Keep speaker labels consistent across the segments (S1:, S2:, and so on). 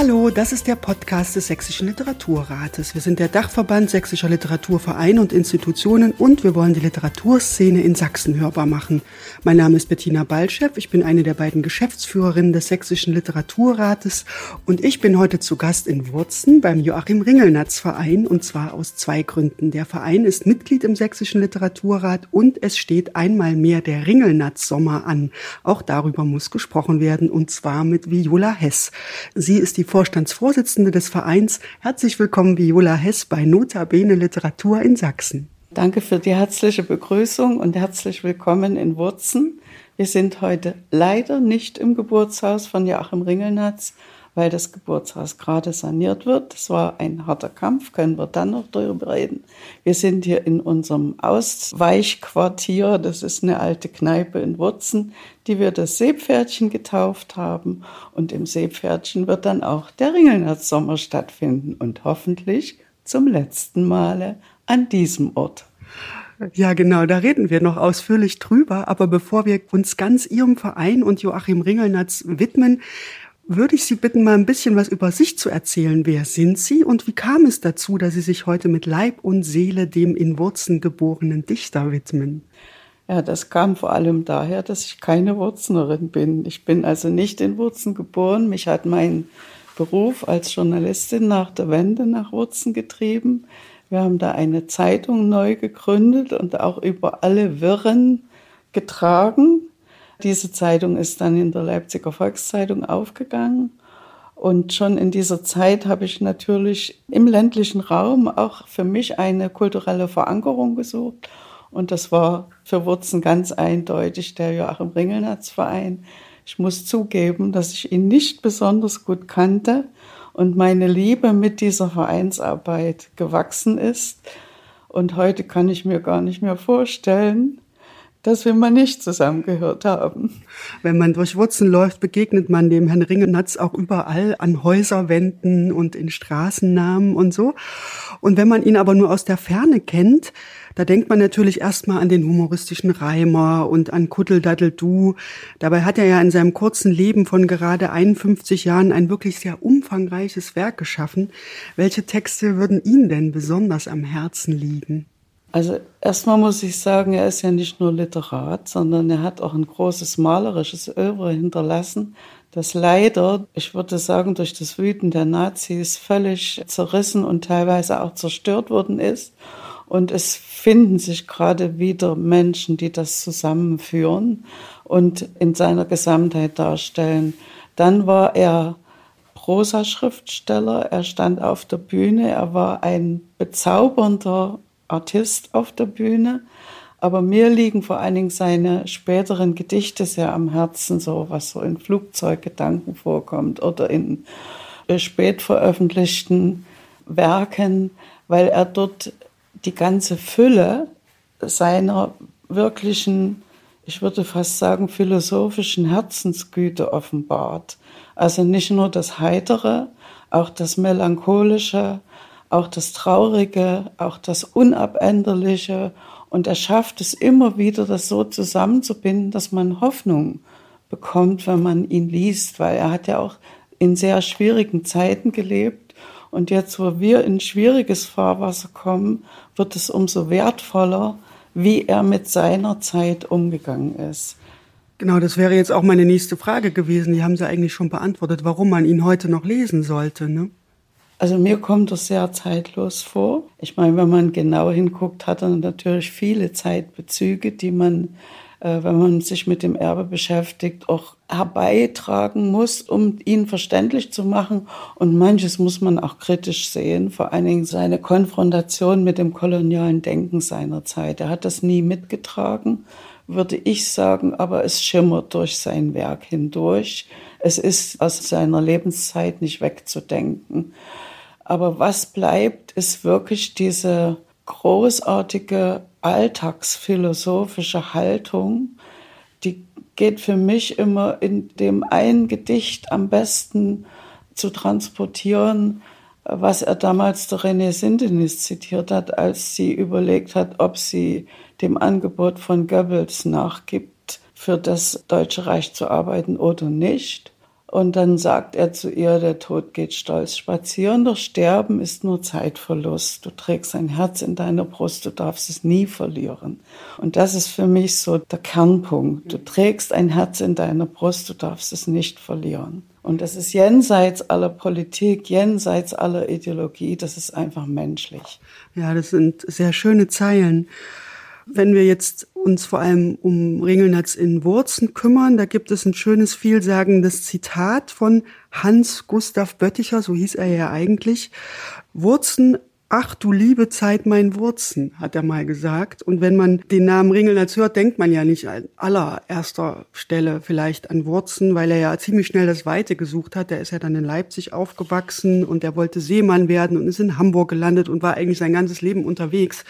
S1: Hallo, das ist der Podcast des Sächsischen Literaturrates. Wir sind der Dachverband sächsischer Literaturvereine und Institutionen und wir wollen die Literaturszene in Sachsen hörbar machen. Mein Name ist Bettina Balchev, ich bin eine der beiden Geschäftsführerinnen des Sächsischen Literaturrates und ich bin heute zu Gast in Wurzen beim Joachim Ringelnatz Verein und zwar aus zwei Gründen. Der Verein ist Mitglied im Sächsischen Literaturrat und es steht einmal mehr der Ringelnatz Sommer an. Auch darüber muss gesprochen werden und zwar mit Viola Hess. Sie ist die Vorstandsvorsitzende des Vereins. Herzlich willkommen, Viola Hess, bei Nota Bene Literatur in Sachsen.
S2: Danke für die herzliche Begrüßung und herzlich willkommen in Wurzen. Wir sind heute leider nicht im Geburtshaus von Joachim Ringelnatz, weil das Geburtshaus gerade saniert wird. Das war ein harter Kampf, können wir dann noch darüber reden. Wir sind hier in unserem Ausweichquartier, das ist eine alte Kneipe in Wurzen, die wir das Seepferdchen getauft haben. Und im Seepferdchen wird dann auch der Ringelnatz Sommer stattfinden und hoffentlich zum letzten Male an diesem Ort.
S1: Ja, genau, da reden wir noch ausführlich drüber. Aber bevor wir uns ganz Ihrem Verein und Joachim Ringelnatz widmen, würde ich Sie bitten, mal ein bisschen was über sich zu erzählen. Wer sind Sie und wie kam es dazu, dass Sie sich heute mit Leib und Seele dem in Wurzen geborenen Dichter widmen?
S2: Ja, das kam vor allem daher, dass ich keine Wurznerin bin. Ich bin also nicht in Wurzen geboren. Mich hat mein Beruf als Journalistin nach der Wende nach Wurzen getrieben. Wir haben da eine Zeitung neu gegründet und auch über alle Wirren getragen. Diese Zeitung ist dann in der Leipziger Volkszeitung aufgegangen. Und schon in dieser Zeit habe ich natürlich im ländlichen Raum auch für mich eine kulturelle Verankerung gesucht. Und das war für Wurzen ganz eindeutig der Joachim Ringelnatz Verein. Ich muss zugeben, dass ich ihn nicht besonders gut kannte und meine Liebe mit dieser Vereinsarbeit gewachsen ist. Und heute kann ich mir gar nicht mehr vorstellen, dass wir mal nicht zusammengehört haben.
S1: Wenn man durch Wurzen läuft, begegnet man dem Herrn Ringenatz auch überall an Häuserwänden und in Straßennamen und so. Und wenn man ihn aber nur aus der Ferne kennt, da denkt man natürlich erstmal an den humoristischen Reimer und an Kuddeldaddel-Du. Dabei hat er ja in seinem kurzen Leben von gerade 51 Jahren ein wirklich sehr umfangreiches Werk geschaffen. Welche Texte würden Ihnen denn besonders am Herzen liegen?
S2: Also erstmal muss ich sagen, er ist ja nicht nur Literat, sondern er hat auch ein großes malerisches Övre hinterlassen, das leider, ich würde sagen, durch das Wüten der Nazis völlig zerrissen und teilweise auch zerstört worden ist. Und es finden sich gerade wieder Menschen, die das zusammenführen und in seiner Gesamtheit darstellen. Dann war er Prosa-Schriftsteller, er stand auf der Bühne, er war ein bezaubernder Artist auf der Bühne. Aber mir liegen vor allen Dingen seine späteren Gedichte sehr am Herzen, so was so in Flugzeuggedanken vorkommt oder in äh, spät veröffentlichten Werken, weil er dort die ganze Fülle seiner wirklichen, ich würde fast sagen, philosophischen Herzensgüte offenbart. Also nicht nur das Heitere, auch das Melancholische, auch das Traurige, auch das Unabänderliche. Und er schafft es immer wieder, das so zusammenzubinden, dass man Hoffnung bekommt, wenn man ihn liest, weil er hat ja auch in sehr schwierigen Zeiten gelebt. Und jetzt, wo wir in schwieriges Fahrwasser kommen, wird es umso wertvoller, wie er mit seiner Zeit umgegangen ist.
S1: Genau, das wäre jetzt auch meine nächste Frage gewesen. Die haben Sie eigentlich schon beantwortet, warum man ihn heute noch lesen sollte. Ne?
S2: Also mir kommt das sehr zeitlos vor. Ich meine, wenn man genau hinguckt, hat er natürlich viele Zeitbezüge, die man, äh, wenn man sich mit dem Erbe beschäftigt, auch herbeitragen muss, um ihn verständlich zu machen. Und manches muss man auch kritisch sehen, vor allen Dingen seine Konfrontation mit dem kolonialen Denken seiner Zeit. Er hat das nie mitgetragen, würde ich sagen, aber es schimmert durch sein Werk hindurch. Es ist aus seiner Lebenszeit nicht wegzudenken. Aber was bleibt, ist wirklich diese großartige alltagsphilosophische Haltung, die geht für mich immer in dem einen Gedicht am besten zu transportieren, was er damals der René Sindenis zitiert hat, als sie überlegt hat, ob sie dem Angebot von Goebbels nachgibt, für das Deutsche Reich zu arbeiten oder nicht. Und dann sagt er zu ihr, der Tod geht stolz spazieren, doch Sterben ist nur Zeitverlust. Du trägst ein Herz in deiner Brust, du darfst es nie verlieren. Und das ist für mich so der Kernpunkt. Du trägst ein Herz in deiner Brust, du darfst es nicht verlieren. Und das ist jenseits aller Politik, jenseits aller Ideologie, das ist einfach menschlich.
S1: Ja, das sind sehr schöne Zeilen. Wenn wir jetzt uns vor allem um Ringelnatz in Wurzen kümmern, da gibt es ein schönes, vielsagendes Zitat von Hans Gustav Bötticher, so hieß er ja eigentlich. Wurzen Ach du liebe Zeit, mein Wurzen, hat er mal gesagt. Und wenn man den Namen Ringelnatz hört, denkt man ja nicht an allererster Stelle vielleicht an Wurzen, weil er ja ziemlich schnell das Weite gesucht hat. Der ist ja dann in Leipzig aufgewachsen und er wollte Seemann werden und ist in Hamburg gelandet und war eigentlich sein ganzes Leben unterwegs.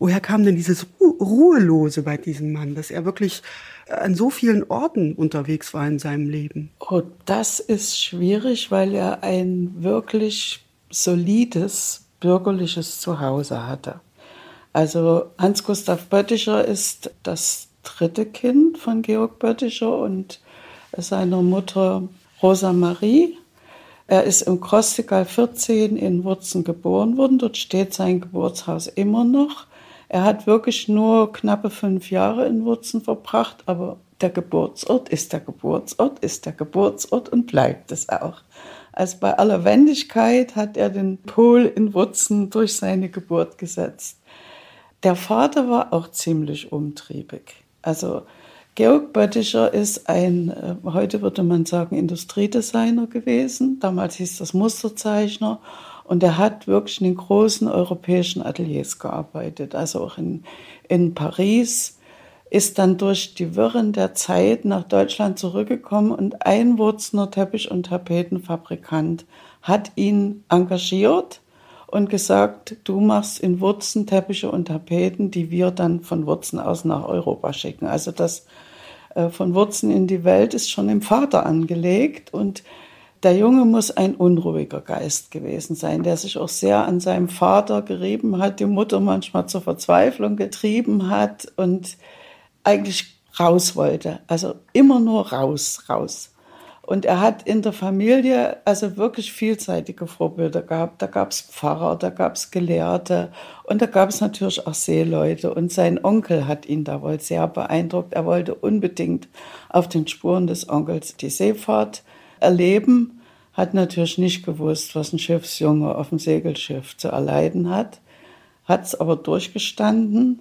S1: Woher kam denn dieses Ruhelose bei diesem Mann, dass er wirklich an so vielen Orten unterwegs war in seinem Leben?
S2: Oh, das ist schwierig, weil er ein wirklich solides bürgerliches Zuhause hatte. Also Hans Gustav Bötticher ist das dritte Kind von Georg Bötticher und seiner Mutter Rosa Marie. Er ist im Krostigall 14 in Wurzen geboren worden. Dort steht sein Geburtshaus immer noch. Er hat wirklich nur knappe fünf Jahre in Wurzen verbracht, aber der Geburtsort ist der Geburtsort, ist der Geburtsort und bleibt es auch. Also bei aller Wendigkeit hat er den Pol in Wurzen durch seine Geburt gesetzt. Der Vater war auch ziemlich umtriebig. Also Georg Bötticher ist ein, äh, heute würde man sagen, Industriedesigner gewesen. Damals hieß das Musterzeichner und er hat wirklich in den großen europäischen Ateliers gearbeitet, also auch in, in Paris, ist dann durch die Wirren der Zeit nach Deutschland zurückgekommen und ein Wurzner Teppich- und Tapetenfabrikant hat ihn engagiert und gesagt, du machst in Wurzen Teppiche und Tapeten, die wir dann von Wurzen aus nach Europa schicken. Also das äh, von Wurzen in die Welt ist schon im Vater angelegt und der Junge muss ein unruhiger Geist gewesen sein, der sich auch sehr an seinem Vater gerieben hat, die Mutter manchmal zur Verzweiflung getrieben hat und eigentlich raus wollte. Also immer nur raus, raus. Und er hat in der Familie also wirklich vielseitige Vorbilder gehabt. Da gab es Pfarrer, da gab es Gelehrte und da gab es natürlich auch Seeleute. Und sein Onkel hat ihn da wohl sehr beeindruckt. Er wollte unbedingt auf den Spuren des Onkels die Seefahrt erleben, hat natürlich nicht gewusst, was ein Schiffsjunge auf dem Segelschiff zu erleiden hat, hat es aber durchgestanden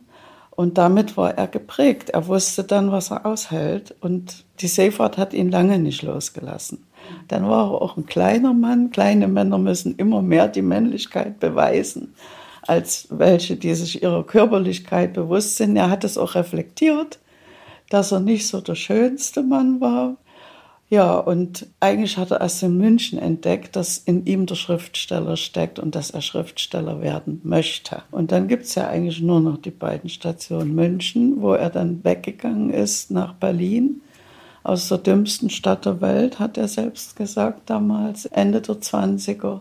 S2: und damit war er geprägt. Er wusste dann, was er aushält und die Seefahrt hat ihn lange nicht losgelassen. Dann war er auch ein kleiner Mann. Kleine Männer müssen immer mehr die Männlichkeit beweisen als welche, die sich ihrer Körperlichkeit bewusst sind. Er hat es auch reflektiert, dass er nicht so der schönste Mann war, ja, und eigentlich hat er erst in München entdeckt, dass in ihm der Schriftsteller steckt und dass er Schriftsteller werden möchte. Und dann gibt's ja eigentlich nur noch die beiden Stationen München, wo er dann weggegangen ist nach Berlin. Aus der dümmsten Stadt der Welt, hat er selbst gesagt damals, Ende der 20er.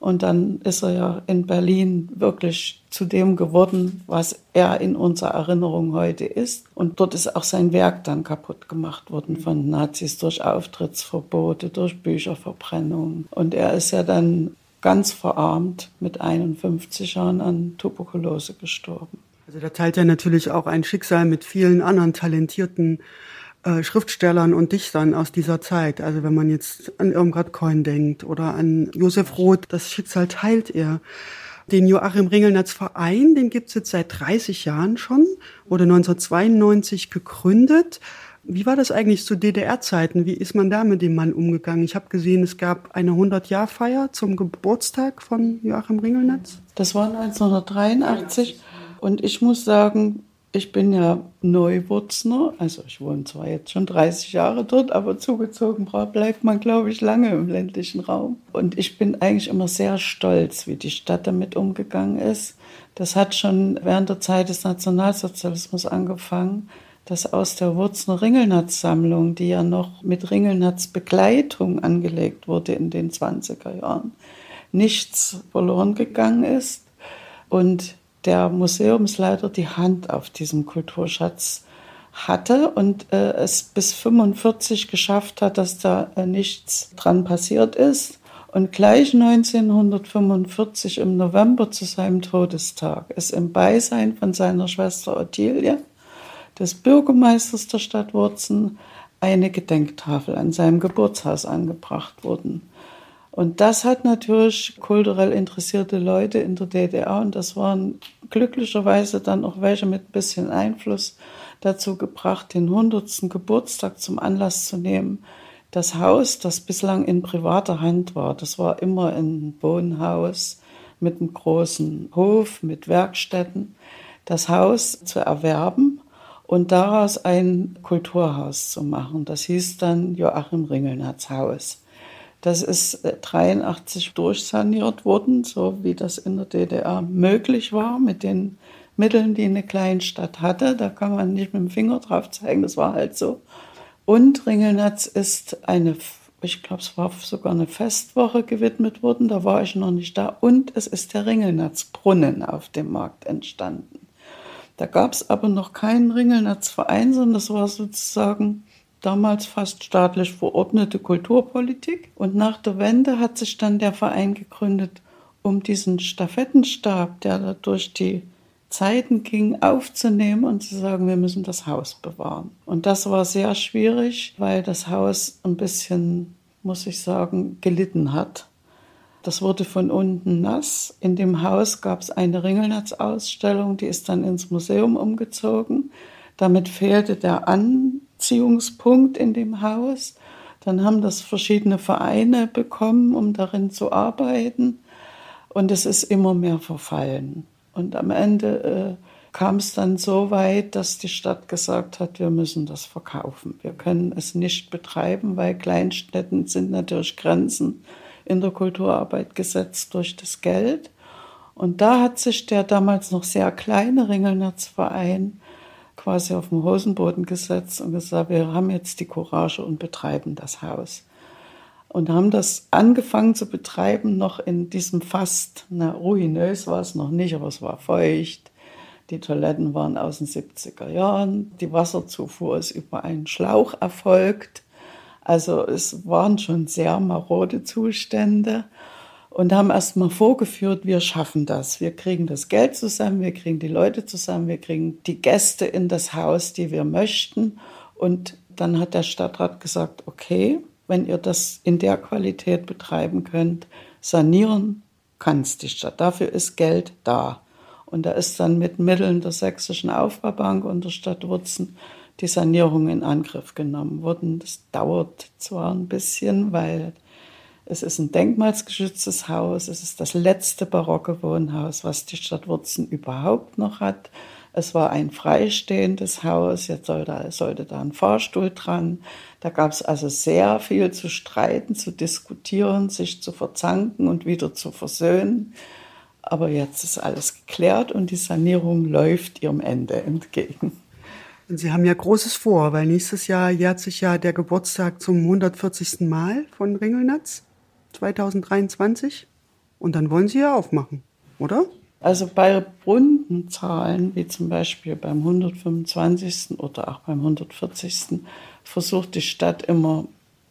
S2: Und dann ist er ja in Berlin wirklich zu dem geworden, was er in unserer Erinnerung heute ist. Und dort ist auch sein Werk dann kaputt gemacht worden von Nazis durch Auftrittsverbote, durch Bücherverbrennung. Und er ist ja dann ganz verarmt mit 51 Jahren an Tuberkulose gestorben.
S1: Also da teilt er natürlich auch ein Schicksal mit vielen anderen talentierten äh, Schriftstellern und Dichtern aus dieser Zeit. Also wenn man jetzt an Irmgard Coin denkt oder an Josef Roth, das Schicksal teilt er. Den Joachim Ringelnatz Verein, den gibt's jetzt seit 30 Jahren schon, wurde 1992 gegründet. Wie war das eigentlich zu DDR-Zeiten? Wie ist man da mit dem Mann umgegangen? Ich habe gesehen, es gab eine 100-Jahr-Feier zum Geburtstag von Joachim Ringelnatz.
S2: Das war 1983 und ich muss sagen, ich bin ja Neuwurzner, also ich wohne zwar jetzt schon 30 Jahre dort, aber zugezogen bleibt man, glaube ich, lange im ländlichen Raum. Und ich bin eigentlich immer sehr stolz, wie die Stadt damit umgegangen ist. Das hat schon während der Zeit des Nationalsozialismus angefangen, dass aus der Wurzner Ringelnatz-Sammlung, die ja noch mit Ringelnatz-Begleitung angelegt wurde in den 20er Jahren, nichts verloren gegangen ist und der Museumsleiter die Hand auf diesem Kulturschatz hatte und äh, es bis 45 geschafft hat, dass da äh, nichts dran passiert ist. Und gleich 1945 im November zu seinem Todestag ist im Beisein von seiner Schwester Ottilie, des Bürgermeisters der Stadt Wurzen, eine Gedenktafel an seinem Geburtshaus angebracht worden. Und das hat natürlich kulturell interessierte Leute in der DDR, und das waren glücklicherweise dann auch welche mit ein bisschen Einfluss, dazu gebracht, den 100. Geburtstag zum Anlass zu nehmen, das Haus, das bislang in privater Hand war, das war immer ein Wohnhaus mit einem großen Hof, mit Werkstätten, das Haus zu erwerben und daraus ein Kulturhaus zu machen. Das hieß dann Joachim Ringelnatz Haus. Das ist 83 durchsaniert worden, so wie das in der DDR möglich war mit den Mitteln, die eine Kleinstadt hatte. Da kann man nicht mit dem Finger drauf zeigen, das war halt so. Und Ringelnatz ist eine, ich glaube, es war sogar eine Festwoche gewidmet worden, da war ich noch nicht da. Und es ist der Ringelnatzbrunnen auf dem Markt entstanden. Da gab es aber noch keinen Ringelnatzverein, sondern das war sozusagen damals fast staatlich verordnete Kulturpolitik. Und nach der Wende hat sich dann der Verein gegründet, um diesen Stafettenstab, der da durch die Zeiten ging, aufzunehmen und zu sagen, wir müssen das Haus bewahren. Und das war sehr schwierig, weil das Haus ein bisschen, muss ich sagen, gelitten hat. Das wurde von unten nass. In dem Haus gab es eine Ringelnatz-Ausstellung, die ist dann ins Museum umgezogen. Damit fehlte der Anziehungspunkt in dem Haus. Dann haben das verschiedene Vereine bekommen, um darin zu arbeiten. Und es ist immer mehr verfallen. Und am Ende äh, kam es dann so weit, dass die Stadt gesagt hat, wir müssen das verkaufen. Wir können es nicht betreiben, weil Kleinstädten sind natürlich Grenzen in der Kulturarbeit gesetzt durch das Geld. Und da hat sich der damals noch sehr kleine Ringelnetzverein quasi auf den Hosenboden gesetzt und gesagt, wir haben jetzt die Courage und betreiben das Haus und haben das angefangen zu betreiben, noch in diesem fast, na, ruinös war es noch nicht, aber es war feucht. Die Toiletten waren aus den 70er Jahren. Die Wasserzufuhr ist über einen Schlauch erfolgt. Also es waren schon sehr marode Zustände und haben erst mal vorgeführt, wir schaffen das. Wir kriegen das Geld zusammen, wir kriegen die Leute zusammen, wir kriegen die Gäste in das Haus, die wir möchten. Und dann hat der Stadtrat gesagt, okay, wenn ihr das in der Qualität betreiben könnt. Sanieren kann es die Stadt. Dafür ist Geld da. Und da ist dann mit Mitteln der Sächsischen Aufbaubank und der Stadt Wurzen die Sanierung in Angriff genommen worden. Das dauert zwar ein bisschen, weil es ist ein denkmalsgeschütztes Haus. Es ist das letzte barocke Wohnhaus, was die Stadt Wurzen überhaupt noch hat. Es war ein freistehendes Haus, jetzt sollte, sollte da ein Fahrstuhl dran. Da gab es also sehr viel zu streiten, zu diskutieren, sich zu verzanken und wieder zu versöhnen. Aber jetzt ist alles geklärt und die Sanierung läuft ihrem Ende entgegen.
S1: Und Sie haben ja Großes vor, weil nächstes Jahr jährt sich ja der Geburtstag zum 140. Mal von Ringelnatz 2023. Und dann wollen Sie ja aufmachen, oder?
S2: Also bei runden Zahlen, wie zum Beispiel beim 125. oder auch beim 140. versucht die Stadt immer,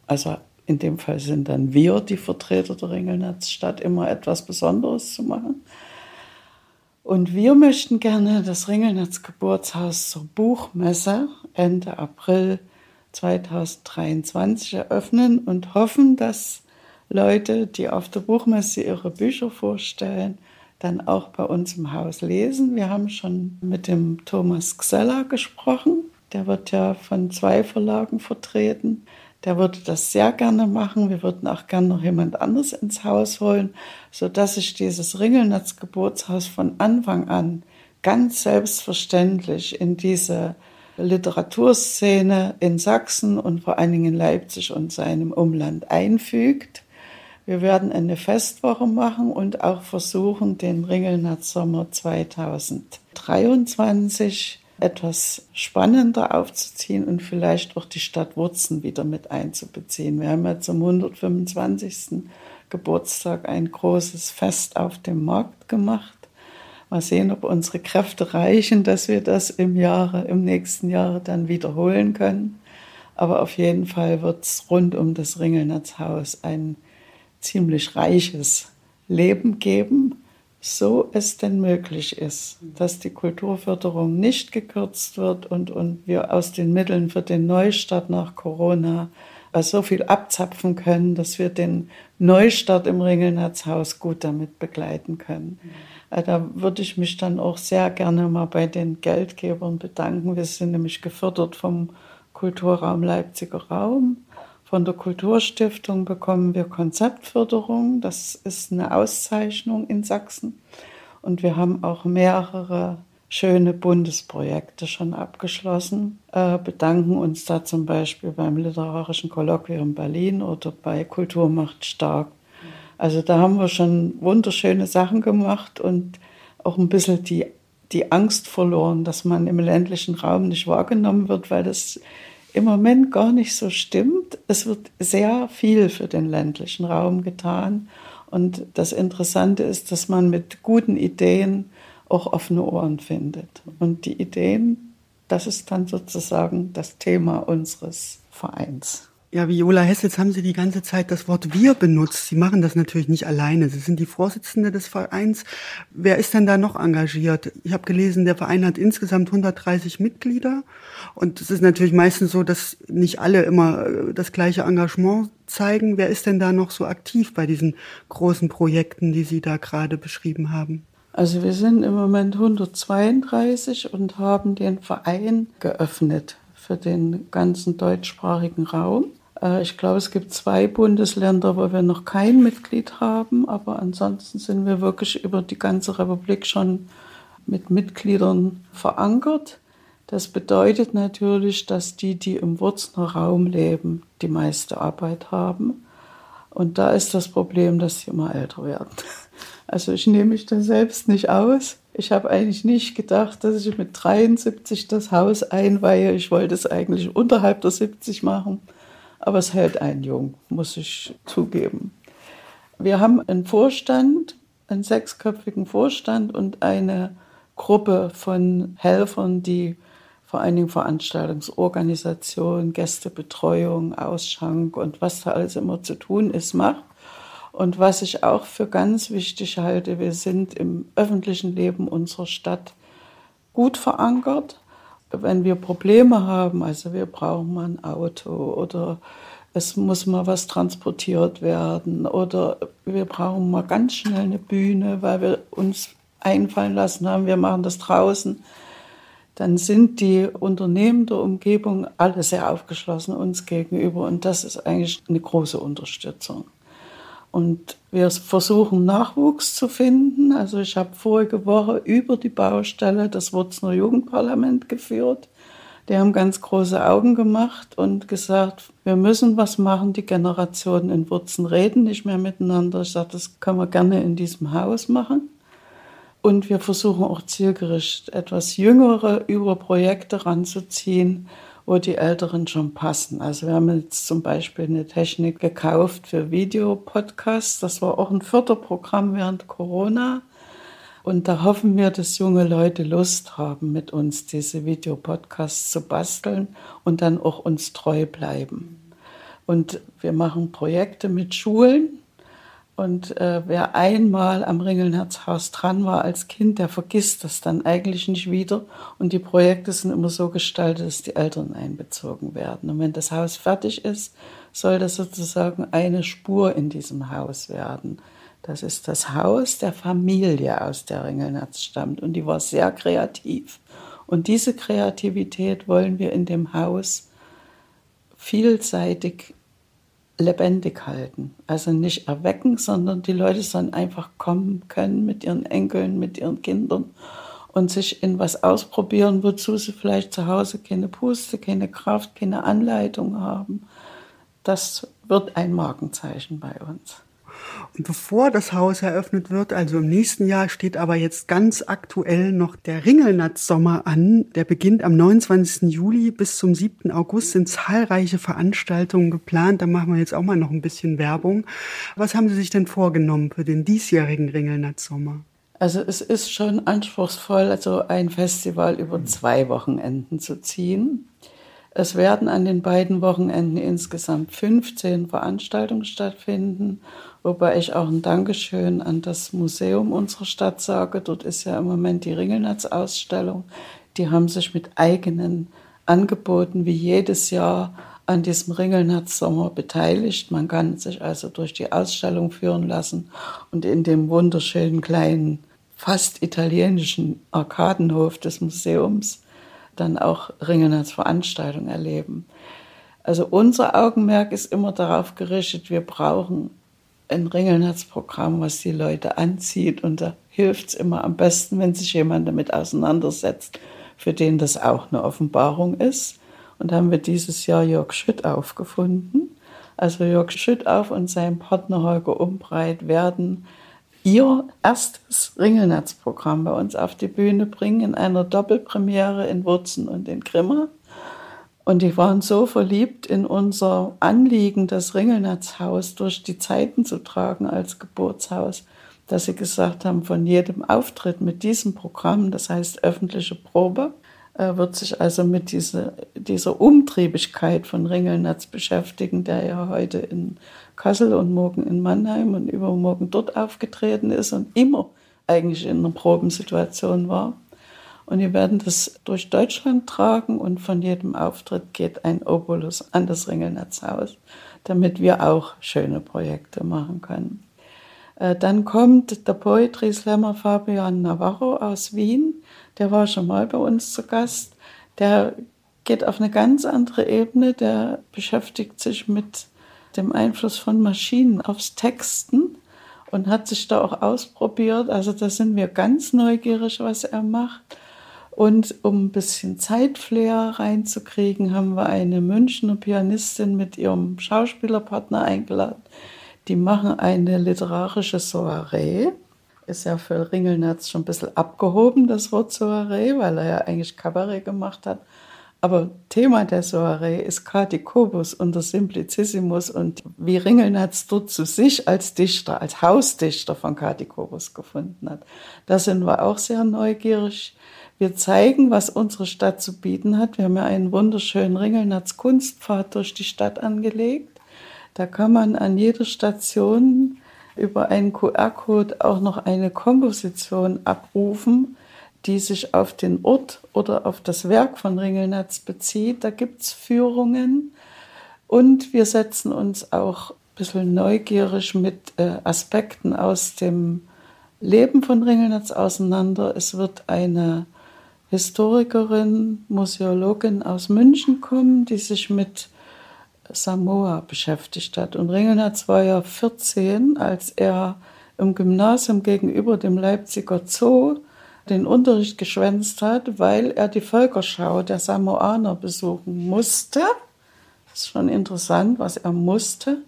S2: also in dem Fall sind dann wir die Vertreter der Ringelnetzstadt, immer etwas Besonderes zu machen. Und wir möchten gerne das Ringelnetz Geburtshaus zur Buchmesse Ende April 2023 eröffnen und hoffen, dass Leute, die auf der Buchmesse ihre Bücher vorstellen, dann auch bei uns im Haus lesen. Wir haben schon mit dem Thomas Xeller gesprochen. Der wird ja von zwei Verlagen vertreten. Der würde das sehr gerne machen. Wir würden auch gerne noch jemand anderes ins Haus holen, sodass sich dieses Ringelnetz Geburtshaus von Anfang an ganz selbstverständlich in diese Literaturszene in Sachsen und vor allen Dingen in Leipzig und seinem Umland einfügt. Wir werden eine Festwoche machen und auch versuchen, den Ringelnatz Sommer 2023 etwas spannender aufzuziehen und vielleicht auch die Stadt Wurzen wieder mit einzubeziehen. Wir haben ja zum 125. Geburtstag ein großes Fest auf dem Markt gemacht. Mal sehen, ob unsere Kräfte reichen, dass wir das im Jahre, im nächsten Jahr dann wiederholen können. Aber auf jeden Fall wird es rund um das Ringelnetzhaus ein ziemlich reiches Leben geben so es denn möglich ist, dass die Kulturförderung nicht gekürzt wird und, und wir aus den Mitteln für den Neustart nach Corona so viel abzapfen können, dass wir den Neustart im Ringelnetzhaus gut damit begleiten können. Mhm. Da würde ich mich dann auch sehr gerne mal bei den Geldgebern bedanken. Wir sind nämlich gefördert vom Kulturraum Leipziger Raum von der Kulturstiftung bekommen wir Konzeptförderung. Das ist eine Auszeichnung in Sachsen. Und wir haben auch mehrere schöne Bundesprojekte schon abgeschlossen, äh, bedanken uns da zum Beispiel beim Literarischen Kolloquium Berlin oder bei Kultur macht stark. Also da haben wir schon wunderschöne Sachen gemacht und auch ein bisschen die, die Angst verloren, dass man im ländlichen Raum nicht wahrgenommen wird, weil das im Moment gar nicht so stimmt. Es wird sehr viel für den ländlichen Raum getan. Und das Interessante ist, dass man mit guten Ideen auch offene Ohren findet. Und die Ideen, das ist dann sozusagen das Thema unseres Vereins.
S1: Ja, Viola Hessels haben Sie die ganze Zeit das Wort wir benutzt. Sie machen das natürlich nicht alleine. Sie sind die Vorsitzende des Vereins. Wer ist denn da noch engagiert? Ich habe gelesen, der Verein hat insgesamt 130 Mitglieder. Und es ist natürlich meistens so, dass nicht alle immer äh, das gleiche Engagement zeigen. Wer ist denn da noch so aktiv bei diesen großen Projekten, die Sie da gerade beschrieben haben?
S2: Also wir sind im Moment 132 und haben den Verein geöffnet für den ganzen deutschsprachigen Raum. Äh, ich glaube, es gibt zwei Bundesländer, wo wir noch kein Mitglied haben, aber ansonsten sind wir wirklich über die ganze Republik schon mit Mitgliedern verankert. Das bedeutet natürlich, dass die, die im Wurzner Raum leben, die meiste Arbeit haben. Und da ist das Problem, dass sie immer älter werden. Also ich nehme mich da selbst nicht aus. Ich habe eigentlich nicht gedacht, dass ich mit 73 das Haus einweihe. Ich wollte es eigentlich unterhalb der 70 machen. Aber es hält einen jung, muss ich zugeben. Wir haben einen Vorstand, einen sechsköpfigen Vorstand und eine Gruppe von Helfern, die vor allen Dingen Veranstaltungsorganisation, Gästebetreuung, Ausschank und was da alles immer zu tun ist, macht. Und was ich auch für ganz wichtig halte, wir sind im öffentlichen Leben unserer Stadt gut verankert wenn wir Probleme haben, also wir brauchen mal ein Auto oder es muss mal was transportiert werden oder wir brauchen mal ganz schnell eine Bühne, weil wir uns einfallen lassen haben, wir machen das draußen, dann sind die Unternehmen der Umgebung alle sehr aufgeschlossen uns gegenüber und das ist eigentlich eine große Unterstützung. Und wir versuchen Nachwuchs zu finden. Also ich habe vorige Woche über die Baustelle das Wurzner Jugendparlament geführt. Die haben ganz große Augen gemacht und gesagt, wir müssen was machen. Die Generationen in Wurzen reden nicht mehr miteinander. Ich sage, das können wir gerne in diesem Haus machen. Und wir versuchen auch zielgerichtet etwas Jüngere über Projekte ranzuziehen wo die Älteren schon passen. Also wir haben jetzt zum Beispiel eine Technik gekauft für Videopodcasts. Das war auch ein Förderprogramm während Corona. Und da hoffen wir, dass junge Leute Lust haben, mit uns diese Videopodcasts zu basteln und dann auch uns treu bleiben. Und wir machen Projekte mit Schulen, und äh, wer einmal am Ringelnerzhaus dran war als Kind, der vergisst das dann eigentlich nicht wieder. Und die Projekte sind immer so gestaltet, dass die Eltern einbezogen werden. Und wenn das Haus fertig ist, soll das sozusagen eine Spur in diesem Haus werden. Das ist das Haus der Familie, aus der Ringelnatz stammt. Und die war sehr kreativ. Und diese Kreativität wollen wir in dem Haus vielseitig lebendig halten. Also nicht erwecken, sondern die Leute sollen einfach kommen können mit ihren Enkeln, mit ihren Kindern und sich in was ausprobieren, wozu sie vielleicht zu Hause keine Puste, keine Kraft, keine Anleitung haben. Das wird ein Markenzeichen bei uns.
S1: Bevor das Haus eröffnet wird, also im nächsten Jahr, steht aber jetzt ganz aktuell noch der Ringelnatz-Sommer an. Der beginnt am 29. Juli bis zum 7. August sind zahlreiche Veranstaltungen geplant. Da machen wir jetzt auch mal noch ein bisschen Werbung. Was haben Sie sich denn vorgenommen für den diesjährigen Ringelnatz-Sommer?
S2: Also es ist schon anspruchsvoll, also ein Festival über zwei Wochenenden zu ziehen. Es werden an den beiden Wochenenden insgesamt 15 Veranstaltungen stattfinden Wobei ich auch ein Dankeschön an das Museum unserer Stadt sage. Dort ist ja im Moment die Ringelnatz-Ausstellung. Die haben sich mit eigenen Angeboten wie jedes Jahr an diesem Ringelnatz-Sommer beteiligt. Man kann sich also durch die Ausstellung führen lassen und in dem wunderschönen kleinen, fast italienischen Arkadenhof des Museums dann auch Ringelnatz-Veranstaltungen erleben. Also unser Augenmerk ist immer darauf gerichtet, wir brauchen ein Ringelnetzprogramm, was die Leute anzieht. Und da hilft es immer am besten, wenn sich jemand damit auseinandersetzt, für den das auch eine Offenbarung ist. Und da haben wir dieses Jahr Jörg Schüttauf gefunden. Also Jörg Schüttauf und sein Partner Holger Umbreit werden ihr erstes Ringelnetzprogramm bei uns auf die Bühne bringen in einer Doppelpremiere in Wurzen und in Grimma. Und die waren so verliebt in unser Anliegen, das Ringelnatzhaus durch die Zeiten zu tragen als Geburtshaus, dass sie gesagt haben, von jedem Auftritt mit diesem Programm, das heißt öffentliche Probe, äh, wird sich also mit dieser, dieser Umtriebigkeit von Ringelnatz beschäftigen, der ja heute in Kassel und morgen in Mannheim und übermorgen dort aufgetreten ist und immer eigentlich in einer Probensituation war. Und wir werden das durch Deutschland tragen und von jedem Auftritt geht ein Obolus an das Ringelnetzhaus, damit wir auch schöne Projekte machen können. Äh, dann kommt der Poetry Slammer Fabian Navarro aus Wien. Der war schon mal bei uns zu Gast. Der geht auf eine ganz andere Ebene. Der beschäftigt sich mit dem Einfluss von Maschinen aufs Texten und hat sich da auch ausprobiert. Also da sind wir ganz neugierig, was er macht. Und um ein bisschen Zeitflair reinzukriegen, haben wir eine Münchner Pianistin mit ihrem Schauspielerpartner eingeladen. Die machen eine literarische Soiree. Ist ja für Ringelnatz schon ein bisschen abgehoben, das Wort Soiree, weil er ja eigentlich Kabarett gemacht hat. Aber Thema der Soiree ist Kati Kobus und der Simplicissimus und wie Ringelnatz dort zu sich als Dichter, als Hausdichter von Kati Kobus gefunden hat. Da sind wir auch sehr neugierig. Wir zeigen, was unsere Stadt zu bieten hat. Wir haben ja einen wunderschönen Ringelnatz Kunstpfad durch die Stadt angelegt. Da kann man an jeder Station über einen QR-Code auch noch eine Komposition abrufen, die sich auf den Ort oder auf das Werk von Ringelnatz bezieht. Da gibt es Führungen und wir setzen uns auch ein bisschen neugierig mit äh, Aspekten aus dem Leben von Ringelnatz auseinander. Es wird eine Historikerin, Museologin aus München kommen, die sich mit Samoa beschäftigt hat. Und Ringelnatz war ja 14, als er im Gymnasium gegenüber dem Leipziger Zoo den Unterricht geschwänzt hat, weil er die Völkerschau der Samoaner besuchen musste. Das ist schon interessant, was er musste.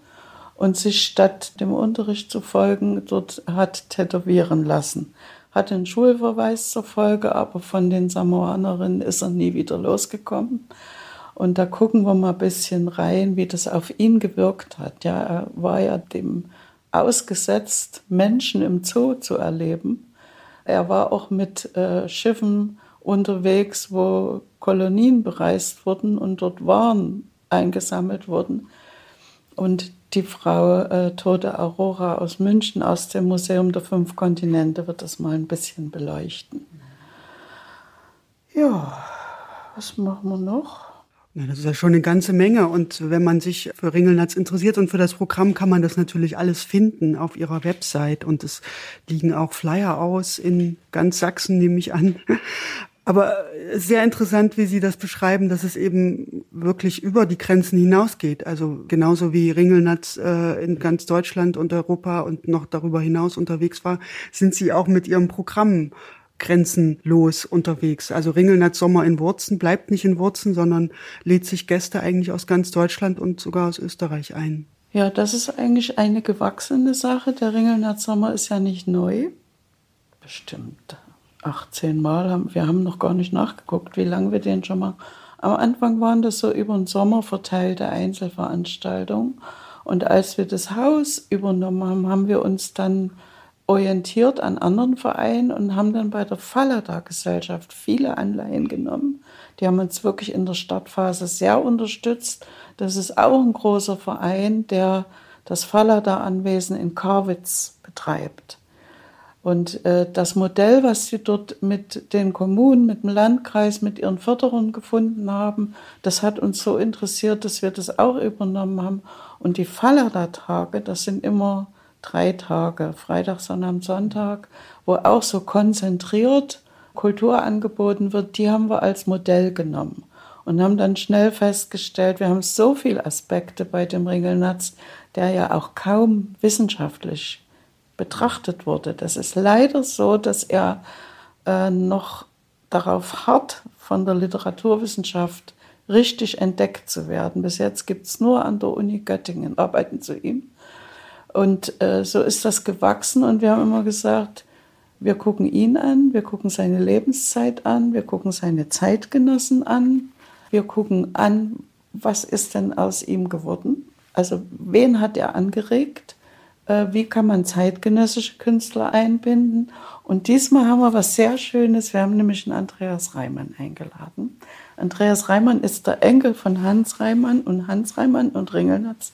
S2: Und sich statt dem Unterricht zu folgen, dort hat tätowieren lassen hatte einen Schulverweis zur Folge, aber von den Samoanerinnen ist er nie wieder losgekommen. Und da gucken wir mal ein bisschen rein, wie das auf ihn gewirkt hat. Ja, er war ja dem ausgesetzt, Menschen im Zoo zu erleben. Er war auch mit äh, Schiffen unterwegs, wo Kolonien bereist wurden und dort Waren eingesammelt wurden. Und die Frau äh, Tote Aurora aus München aus dem Museum der Fünf Kontinente wird das mal ein bisschen beleuchten. Ja, was machen wir noch?
S1: Ja, das ist ja schon eine ganze Menge. Und wenn man sich für Ringelnatz interessiert und für das Programm, kann man das natürlich alles finden auf ihrer Website. Und es liegen auch Flyer aus in ganz Sachsen, nehme ich an. Aber sehr interessant, wie Sie das beschreiben, dass es eben wirklich über die Grenzen hinausgeht. Also genauso wie Ringelnatz äh, in ganz Deutschland und Europa und noch darüber hinaus unterwegs war, sind Sie auch mit Ihrem Programm grenzenlos unterwegs. Also Ringelnatz Sommer in Wurzen bleibt nicht in Wurzen, sondern lädt sich Gäste eigentlich aus ganz Deutschland und sogar aus Österreich ein.
S2: Ja, das ist eigentlich eine gewachsene Sache. Der Ringelnatz-Sommer ist ja nicht neu. Bestimmt 18 Mal. Haben, wir haben noch gar nicht nachgeguckt, wie lange wir den schon mal. Am Anfang waren das so über den Sommer verteilte Einzelveranstaltungen. Und als wir das Haus übernommen haben, haben wir uns dann orientiert an anderen Vereinen und haben dann bei der Fallada-Gesellschaft viele Anleihen genommen. Die haben uns wirklich in der Startphase sehr unterstützt. Das ist auch ein großer Verein, der das Fallada-Anwesen in Karwitz betreibt. Und äh, das Modell, was sie dort mit den Kommunen, mit dem Landkreis, mit ihren Förderern gefunden haben, das hat uns so interessiert, dass wir das auch übernommen haben. Und die Fallada-Tage, das sind immer drei Tage, Freitag, Sonnabend, Sonntag, wo auch so konzentriert Kultur angeboten wird, die haben wir als Modell genommen und haben dann schnell festgestellt, wir haben so viele Aspekte bei dem Ringelnatz, der ja auch kaum wissenschaftlich betrachtet wurde. Das ist leider so, dass er äh, noch darauf hart von der Literaturwissenschaft richtig entdeckt zu werden. Bis jetzt gibt es nur an der Uni Göttingen Arbeiten zu ihm. Und äh, so ist das gewachsen und wir haben immer gesagt, wir gucken ihn an, wir gucken seine Lebenszeit an, wir gucken seine Zeitgenossen an, wir gucken an, was ist denn aus ihm geworden? Also wen hat er angeregt? Äh, wie kann man zeitgenössische Künstler einbinden? Und diesmal haben wir was sehr Schönes. Wir haben nämlich einen Andreas Reimann eingeladen. Andreas Reimann ist der Enkel von Hans Reimann und Hans Reimann und Ringelnatz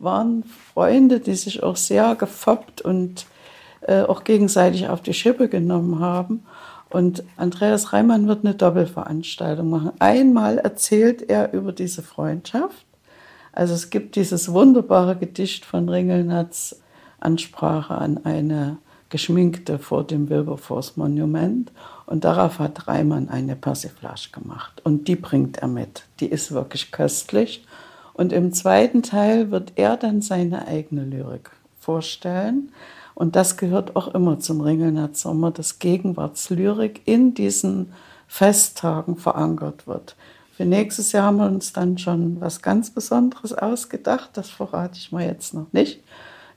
S2: waren Freunde, die sich auch sehr gefoppt und äh, auch gegenseitig auf die Schippe genommen haben. Und Andreas Reimann wird eine Doppelveranstaltung machen. Einmal erzählt er über diese Freundschaft. Also es gibt dieses wunderbare Gedicht von Ringelnatz, Ansprache an eine Geschminkte vor dem Wilberforce-Monument. Und darauf hat Reimann eine Persiflage gemacht. Und die bringt er mit. Die ist wirklich köstlich. Und im zweiten Teil wird er dann seine eigene Lyrik vorstellen. Und das gehört auch immer zum Ringelner Sommer, dass Gegenwartslyrik in diesen Festtagen verankert wird. Für nächstes Jahr haben wir uns dann schon was ganz Besonderes ausgedacht. Das verrate ich mal jetzt noch nicht.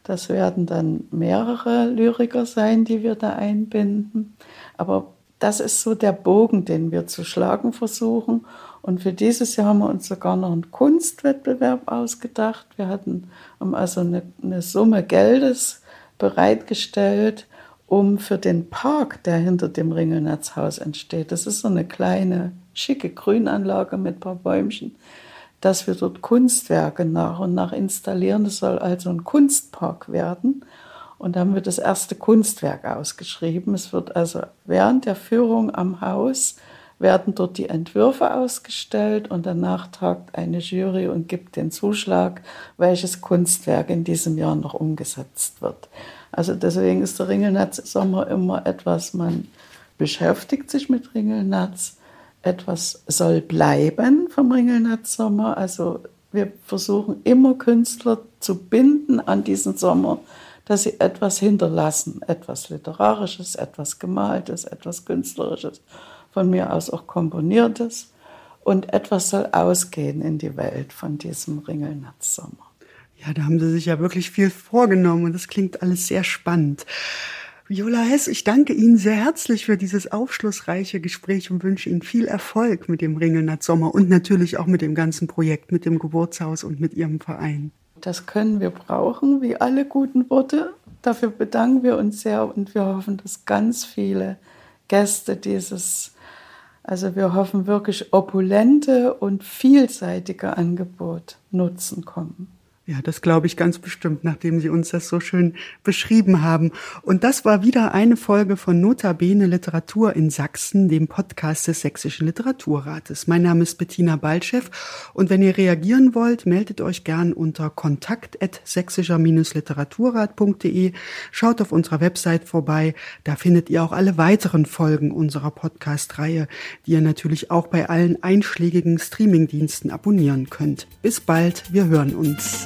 S2: Das werden dann mehrere Lyriker sein, die wir da einbinden. Aber das ist so der Bogen, den wir zu schlagen versuchen. Und für dieses Jahr haben wir uns sogar noch einen Kunstwettbewerb ausgedacht. Wir hatten also eine, eine Summe Geldes bereitgestellt, um für den Park, der hinter dem Ringelnetzhaus entsteht, das ist so eine kleine, schicke Grünanlage mit ein paar Bäumchen, dass wir dort Kunstwerke nach und nach installieren. Das soll also ein Kunstpark werden. Und da haben wir das erste Kunstwerk ausgeschrieben. Es wird also während der Führung am Haus werden dort die Entwürfe ausgestellt und danach tagt eine Jury und gibt den Zuschlag, welches Kunstwerk in diesem Jahr noch umgesetzt wird. Also deswegen ist der Ringelnatz Sommer immer etwas, man beschäftigt sich mit Ringelnatz, etwas soll bleiben vom Ringelnatz Sommer. Also wir versuchen immer Künstler zu binden an diesen Sommer, dass sie etwas hinterlassen, etwas Literarisches, etwas Gemaltes, etwas Künstlerisches von mir aus auch komponiertes. Und etwas soll ausgehen in die Welt von diesem Ringelnatz-Sommer.
S1: Ja, da haben Sie sich ja wirklich viel vorgenommen und das klingt alles sehr spannend. Viola Hess, ich danke Ihnen sehr herzlich für dieses aufschlussreiche Gespräch und wünsche Ihnen viel Erfolg mit dem Ringelnatz Sommer und natürlich auch mit dem ganzen Projekt, mit dem Geburtshaus und mit Ihrem Verein.
S2: Das können wir brauchen, wie alle guten Worte. Dafür bedanken wir uns sehr und wir hoffen, dass ganz viele Gäste dieses also wir hoffen wirklich opulente und vielseitige Angebot nutzen kommen.
S1: Ja, das glaube ich ganz bestimmt, nachdem Sie uns das so schön beschrieben haben. Und das war wieder eine Folge von Notabene Literatur in Sachsen, dem Podcast des Sächsischen Literaturrates. Mein Name ist Bettina Baltschew und wenn ihr reagieren wollt, meldet euch gern unter kontakt@sächsischer-literaturrat.de. Schaut auf unserer Website vorbei, da findet ihr auch alle weiteren Folgen unserer Podcast-Reihe, die ihr natürlich auch bei allen einschlägigen Streamingdiensten abonnieren könnt. Bis bald, wir hören uns.